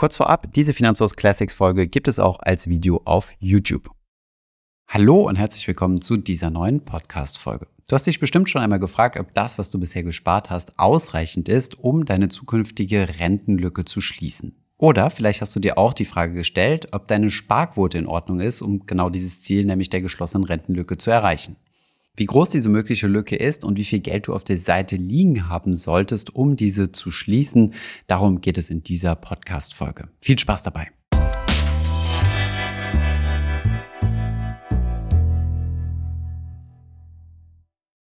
Kurz vorab, diese Finanzhaus Classics Folge gibt es auch als Video auf YouTube. Hallo und herzlich willkommen zu dieser neuen Podcast-Folge. Du hast dich bestimmt schon einmal gefragt, ob das, was du bisher gespart hast, ausreichend ist, um deine zukünftige Rentenlücke zu schließen. Oder vielleicht hast du dir auch die Frage gestellt, ob deine Sparquote in Ordnung ist, um genau dieses Ziel, nämlich der geschlossenen Rentenlücke, zu erreichen. Wie groß diese mögliche Lücke ist und wie viel Geld du auf der Seite liegen haben solltest, um diese zu schließen, darum geht es in dieser Podcast-Folge. Viel Spaß dabei!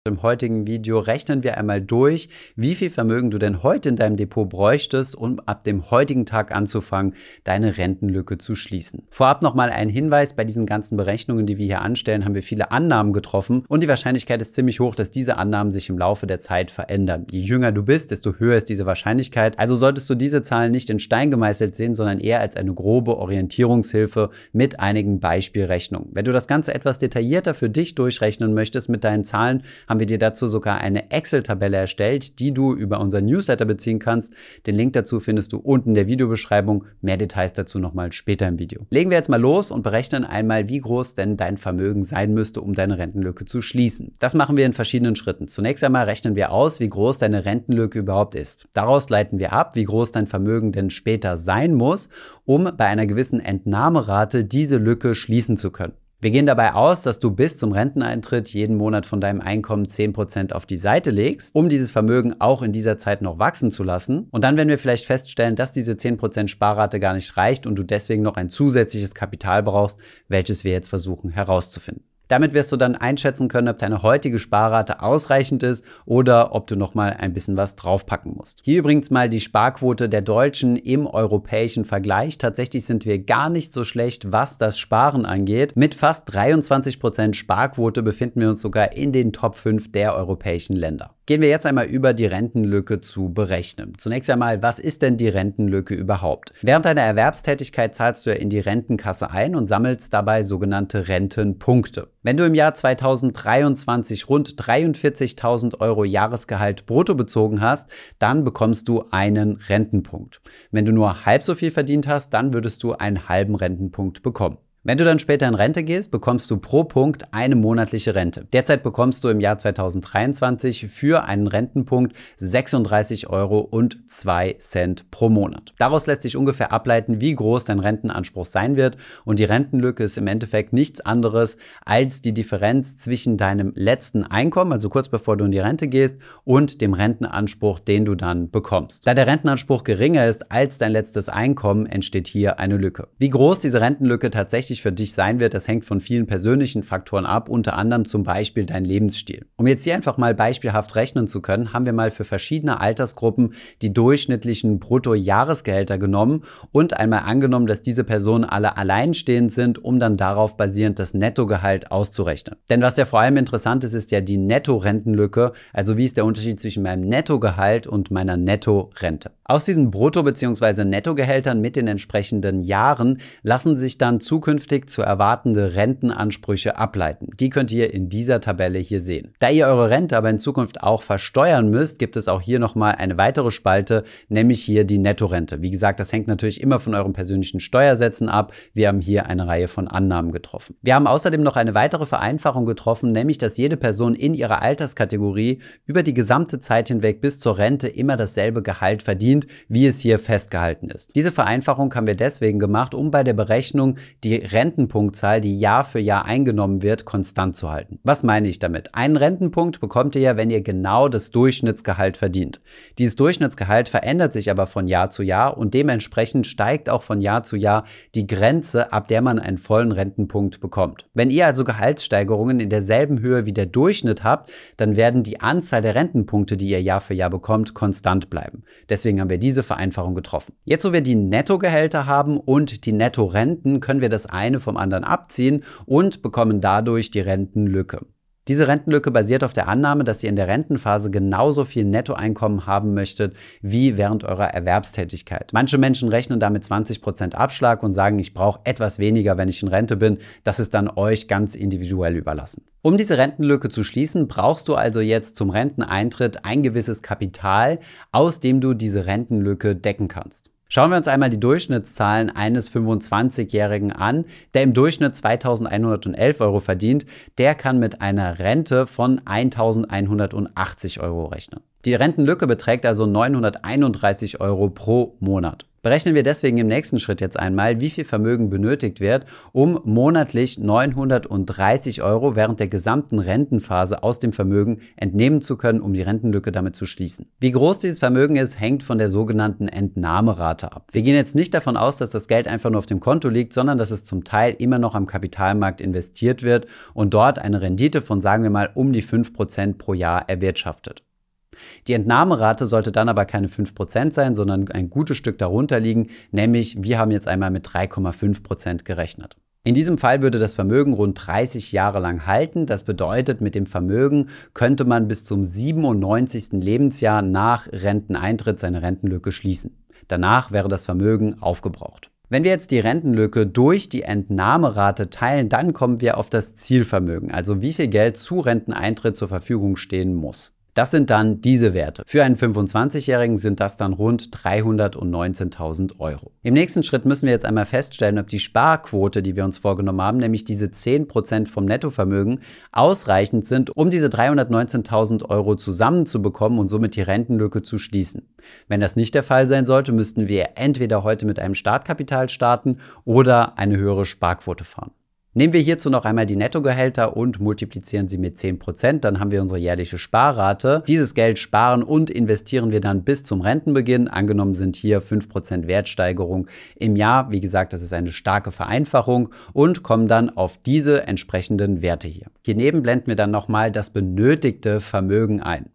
Im heutigen Video rechnen wir einmal durch, wie viel Vermögen du denn heute in deinem Depot bräuchtest, um ab dem heutigen Tag anzufangen, deine Rentenlücke zu schließen. Vorab nochmal ein Hinweis, bei diesen ganzen Berechnungen, die wir hier anstellen, haben wir viele Annahmen getroffen und die Wahrscheinlichkeit ist ziemlich hoch, dass diese Annahmen sich im Laufe der Zeit verändern. Je jünger du bist, desto höher ist diese Wahrscheinlichkeit. Also solltest du diese Zahlen nicht in Stein gemeißelt sehen, sondern eher als eine grobe Orientierungshilfe mit einigen Beispielrechnungen. Wenn du das Ganze etwas detaillierter für dich durchrechnen möchtest mit deinen Zahlen, haben wir dir dazu sogar eine Excel-Tabelle erstellt, die du über unser Newsletter beziehen kannst. Den Link dazu findest du unten in der Videobeschreibung. Mehr Details dazu nochmal später im Video. Legen wir jetzt mal los und berechnen einmal, wie groß denn dein Vermögen sein müsste, um deine Rentenlücke zu schließen. Das machen wir in verschiedenen Schritten. Zunächst einmal rechnen wir aus, wie groß deine Rentenlücke überhaupt ist. Daraus leiten wir ab, wie groß dein Vermögen denn später sein muss, um bei einer gewissen Entnahmerate diese Lücke schließen zu können. Wir gehen dabei aus, dass du bis zum Renteneintritt jeden Monat von deinem Einkommen 10% auf die Seite legst, um dieses Vermögen auch in dieser Zeit noch wachsen zu lassen. Und dann werden wir vielleicht feststellen, dass diese 10% Sparrate gar nicht reicht und du deswegen noch ein zusätzliches Kapital brauchst, welches wir jetzt versuchen herauszufinden. Damit wirst du dann einschätzen können, ob deine heutige Sparrate ausreichend ist oder ob du noch mal ein bisschen was draufpacken musst. Hier übrigens mal die Sparquote der Deutschen im europäischen Vergleich. Tatsächlich sind wir gar nicht so schlecht, was das Sparen angeht. Mit fast 23 Prozent Sparquote befinden wir uns sogar in den Top 5 der europäischen Länder. Gehen wir jetzt einmal über die Rentenlücke zu berechnen. Zunächst einmal, was ist denn die Rentenlücke überhaupt? Während deiner Erwerbstätigkeit zahlst du ja in die Rentenkasse ein und sammelst dabei sogenannte Rentenpunkte. Wenn du im Jahr 2023 rund 43.000 Euro Jahresgehalt brutto bezogen hast, dann bekommst du einen Rentenpunkt. Wenn du nur halb so viel verdient hast, dann würdest du einen halben Rentenpunkt bekommen. Wenn du dann später in Rente gehst, bekommst du pro Punkt eine monatliche Rente. Derzeit bekommst du im Jahr 2023 für einen Rentenpunkt 36 Euro und 2 Cent pro Monat. Daraus lässt sich ungefähr ableiten, wie groß dein Rentenanspruch sein wird und die Rentenlücke ist im Endeffekt nichts anderes als die Differenz zwischen deinem letzten Einkommen, also kurz bevor du in die Rente gehst, und dem Rentenanspruch, den du dann bekommst. Da der Rentenanspruch geringer ist als dein letztes Einkommen, entsteht hier eine Lücke. Wie groß diese Rentenlücke tatsächlich wichtig für dich sein wird, das hängt von vielen persönlichen Faktoren ab, unter anderem zum Beispiel dein Lebensstil. Um jetzt hier einfach mal beispielhaft rechnen zu können, haben wir mal für verschiedene Altersgruppen die durchschnittlichen Bruttojahresgehälter genommen und einmal angenommen, dass diese Personen alle alleinstehend sind, um dann darauf basierend das Nettogehalt auszurechnen. Denn was ja vor allem interessant ist, ist ja die Nettorentenlücke, also wie ist der Unterschied zwischen meinem Nettogehalt und meiner Nettorente. Aus diesen Brutto- bzw. Nettogehältern mit den entsprechenden Jahren lassen sich dann zukünftig zukünftig zu erwartende Rentenansprüche ableiten. Die könnt ihr in dieser Tabelle hier sehen. Da ihr eure Rente aber in Zukunft auch versteuern müsst, gibt es auch hier nochmal eine weitere Spalte, nämlich hier die Nettorente. Wie gesagt, das hängt natürlich immer von euren persönlichen Steuersätzen ab. Wir haben hier eine Reihe von Annahmen getroffen. Wir haben außerdem noch eine weitere Vereinfachung getroffen, nämlich dass jede Person in ihrer Alterskategorie über die gesamte Zeit hinweg bis zur Rente immer dasselbe Gehalt verdient, wie es hier festgehalten ist. Diese Vereinfachung haben wir deswegen gemacht, um bei der Berechnung die Rentenpunktzahl, die Jahr für Jahr eingenommen wird, konstant zu halten. Was meine ich damit? Einen Rentenpunkt bekommt ihr ja, wenn ihr genau das Durchschnittsgehalt verdient. Dieses Durchschnittsgehalt verändert sich aber von Jahr zu Jahr und dementsprechend steigt auch von Jahr zu Jahr die Grenze, ab der man einen vollen Rentenpunkt bekommt. Wenn ihr also Gehaltssteigerungen in derselben Höhe wie der Durchschnitt habt, dann werden die Anzahl der Rentenpunkte, die ihr Jahr für Jahr bekommt, konstant bleiben. Deswegen haben wir diese Vereinfachung getroffen. Jetzt, wo wir die Nettogehälter haben und die Nettorenten, können wir das eine vom anderen abziehen und bekommen dadurch die Rentenlücke. Diese Rentenlücke basiert auf der Annahme, dass ihr in der Rentenphase genauso viel Nettoeinkommen haben möchtet wie während eurer Erwerbstätigkeit. Manche Menschen rechnen damit 20% Abschlag und sagen, ich brauche etwas weniger, wenn ich in Rente bin. Das ist dann euch ganz individuell überlassen. Um diese Rentenlücke zu schließen, brauchst du also jetzt zum Renteneintritt ein gewisses Kapital, aus dem du diese Rentenlücke decken kannst. Schauen wir uns einmal die Durchschnittszahlen eines 25-Jährigen an, der im Durchschnitt 2111 Euro verdient. Der kann mit einer Rente von 1180 Euro rechnen. Die Rentenlücke beträgt also 931 Euro pro Monat. Berechnen wir deswegen im nächsten Schritt jetzt einmal, wie viel Vermögen benötigt wird, um monatlich 930 Euro während der gesamten Rentenphase aus dem Vermögen entnehmen zu können, um die Rentenlücke damit zu schließen. Wie groß dieses Vermögen ist, hängt von der sogenannten Entnahmerate ab. Wir gehen jetzt nicht davon aus, dass das Geld einfach nur auf dem Konto liegt, sondern dass es zum Teil immer noch am Kapitalmarkt investiert wird und dort eine Rendite von, sagen wir mal, um die 5% pro Jahr erwirtschaftet. Die Entnahmerate sollte dann aber keine 5% sein, sondern ein gutes Stück darunter liegen, nämlich wir haben jetzt einmal mit 3,5% gerechnet. In diesem Fall würde das Vermögen rund 30 Jahre lang halten. Das bedeutet, mit dem Vermögen könnte man bis zum 97. Lebensjahr nach Renteneintritt seine Rentenlücke schließen. Danach wäre das Vermögen aufgebraucht. Wenn wir jetzt die Rentenlücke durch die Entnahmerate teilen, dann kommen wir auf das Zielvermögen, also wie viel Geld zu Renteneintritt zur Verfügung stehen muss. Das sind dann diese Werte. Für einen 25-Jährigen sind das dann rund 319.000 Euro. Im nächsten Schritt müssen wir jetzt einmal feststellen, ob die Sparquote, die wir uns vorgenommen haben, nämlich diese 10% vom Nettovermögen, ausreichend sind, um diese 319.000 Euro zusammenzubekommen und somit die Rentenlücke zu schließen. Wenn das nicht der Fall sein sollte, müssten wir entweder heute mit einem Startkapital starten oder eine höhere Sparquote fahren. Nehmen wir hierzu noch einmal die Nettogehälter und multiplizieren sie mit 10%, dann haben wir unsere jährliche Sparrate. Dieses Geld sparen und investieren wir dann bis zum Rentenbeginn. Angenommen sind hier 5% Wertsteigerung im Jahr. Wie gesagt, das ist eine starke Vereinfachung und kommen dann auf diese entsprechenden Werte hier. Hier neben blenden wir dann nochmal das benötigte Vermögen ein.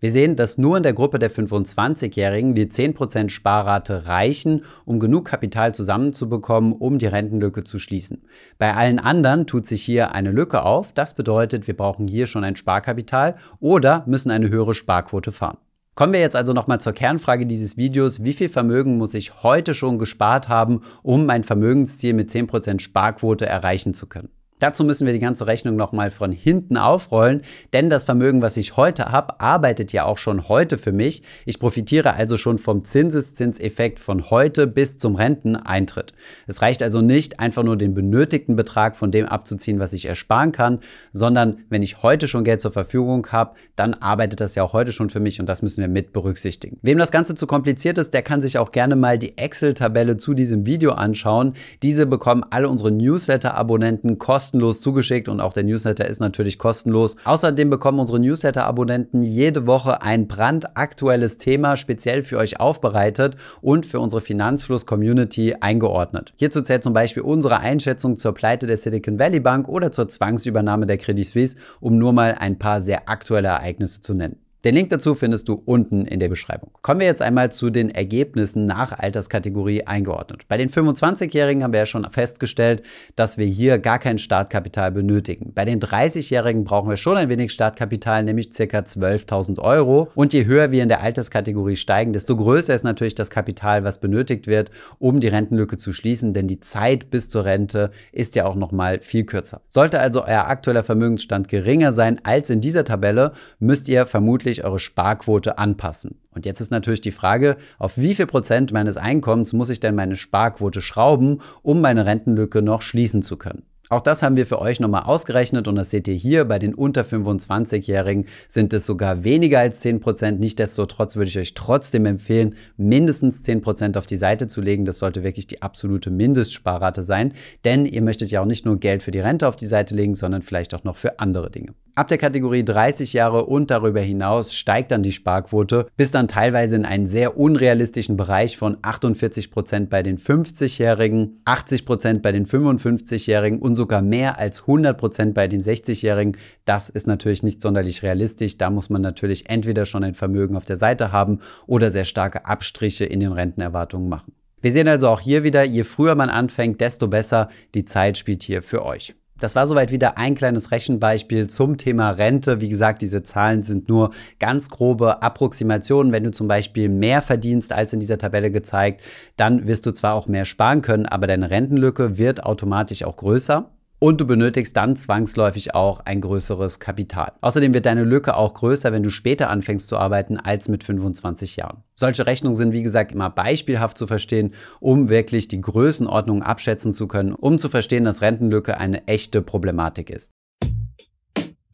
Wir sehen, dass nur in der Gruppe der 25-Jährigen die 10% Sparrate reichen, um genug Kapital zusammenzubekommen, um die Rentenlücke zu schließen. Bei allen anderen tut sich hier eine Lücke auf. Das bedeutet, wir brauchen hier schon ein Sparkapital oder müssen eine höhere Sparquote fahren. Kommen wir jetzt also nochmal zur Kernfrage dieses Videos. Wie viel Vermögen muss ich heute schon gespart haben, um mein Vermögensziel mit 10% Sparquote erreichen zu können? Dazu müssen wir die ganze Rechnung nochmal von hinten aufrollen, denn das Vermögen, was ich heute habe, arbeitet ja auch schon heute für mich. Ich profitiere also schon vom Zinseszinseffekt von heute bis zum Renteneintritt. Es reicht also nicht, einfach nur den benötigten Betrag von dem abzuziehen, was ich ersparen kann, sondern wenn ich heute schon Geld zur Verfügung habe, dann arbeitet das ja auch heute schon für mich und das müssen wir mit berücksichtigen. Wem das Ganze zu kompliziert ist, der kann sich auch gerne mal die Excel-Tabelle zu diesem Video anschauen. Diese bekommen alle unsere Newsletter-Abonnenten kostenlos kostenlos zugeschickt und auch der Newsletter ist natürlich kostenlos. Außerdem bekommen unsere Newsletter-Abonnenten jede Woche ein brandaktuelles Thema speziell für euch aufbereitet und für unsere Finanzfluss-Community eingeordnet. Hierzu zählt zum Beispiel unsere Einschätzung zur Pleite der Silicon Valley Bank oder zur Zwangsübernahme der Credit Suisse, um nur mal ein paar sehr aktuelle Ereignisse zu nennen. Den Link dazu findest du unten in der Beschreibung. Kommen wir jetzt einmal zu den Ergebnissen nach Alterskategorie eingeordnet. Bei den 25-Jährigen haben wir ja schon festgestellt, dass wir hier gar kein Startkapital benötigen. Bei den 30-Jährigen brauchen wir schon ein wenig Startkapital, nämlich ca. 12.000 Euro. Und je höher wir in der Alterskategorie steigen, desto größer ist natürlich das Kapital, was benötigt wird, um die Rentenlücke zu schließen, denn die Zeit bis zur Rente ist ja auch noch mal viel kürzer. Sollte also euer aktueller Vermögensstand geringer sein als in dieser Tabelle, müsst ihr vermutlich monatlich eure Sparquote anpassen. Und jetzt ist natürlich die Frage, auf wie viel Prozent meines Einkommens muss ich denn meine Sparquote schrauben, um meine Rentenlücke noch schließen zu können? Auch das haben wir für euch nochmal ausgerechnet und das seht ihr hier. Bei den unter 25-Jährigen sind es sogar weniger als 10%. Nichtsdestotrotz würde ich euch trotzdem empfehlen, mindestens 10% auf die Seite zu legen. Das sollte wirklich die absolute Mindestsparrate sein, denn ihr möchtet ja auch nicht nur Geld für die Rente auf die Seite legen, sondern vielleicht auch noch für andere Dinge. Ab der Kategorie 30 Jahre und darüber hinaus steigt dann die Sparquote bis dann teilweise in einen sehr unrealistischen Bereich von 48% bei den 50-Jährigen, 80% bei den 55-Jährigen und sogar mehr als 100% bei den 60-Jährigen. Das ist natürlich nicht sonderlich realistisch. Da muss man natürlich entweder schon ein Vermögen auf der Seite haben oder sehr starke Abstriche in den Rentenerwartungen machen. Wir sehen also auch hier wieder, je früher man anfängt, desto besser. Die Zeit spielt hier für euch. Das war soweit wieder ein kleines Rechenbeispiel zum Thema Rente. Wie gesagt, diese Zahlen sind nur ganz grobe Approximationen. Wenn du zum Beispiel mehr verdienst als in dieser Tabelle gezeigt, dann wirst du zwar auch mehr sparen können, aber deine Rentenlücke wird automatisch auch größer. Und du benötigst dann zwangsläufig auch ein größeres Kapital. Außerdem wird deine Lücke auch größer, wenn du später anfängst zu arbeiten als mit 25 Jahren. Solche Rechnungen sind wie gesagt immer beispielhaft zu verstehen, um wirklich die Größenordnung abschätzen zu können, um zu verstehen, dass Rentenlücke eine echte Problematik ist.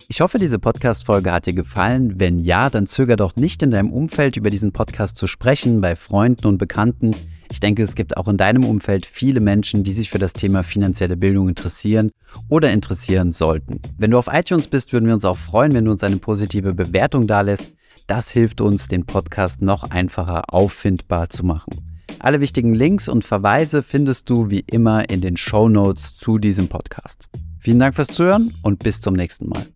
Ich hoffe, diese Podcast-Folge hat dir gefallen. Wenn ja, dann zöger doch nicht in deinem Umfeld über diesen Podcast zu sprechen, bei Freunden und Bekannten. Ich denke, es gibt auch in deinem Umfeld viele Menschen, die sich für das Thema finanzielle Bildung interessieren oder interessieren sollten. Wenn du auf iTunes bist, würden wir uns auch freuen, wenn du uns eine positive Bewertung dalässt. Das hilft uns, den Podcast noch einfacher auffindbar zu machen. Alle wichtigen Links und Verweise findest du wie immer in den Show Notes zu diesem Podcast. Vielen Dank fürs Zuhören und bis zum nächsten Mal.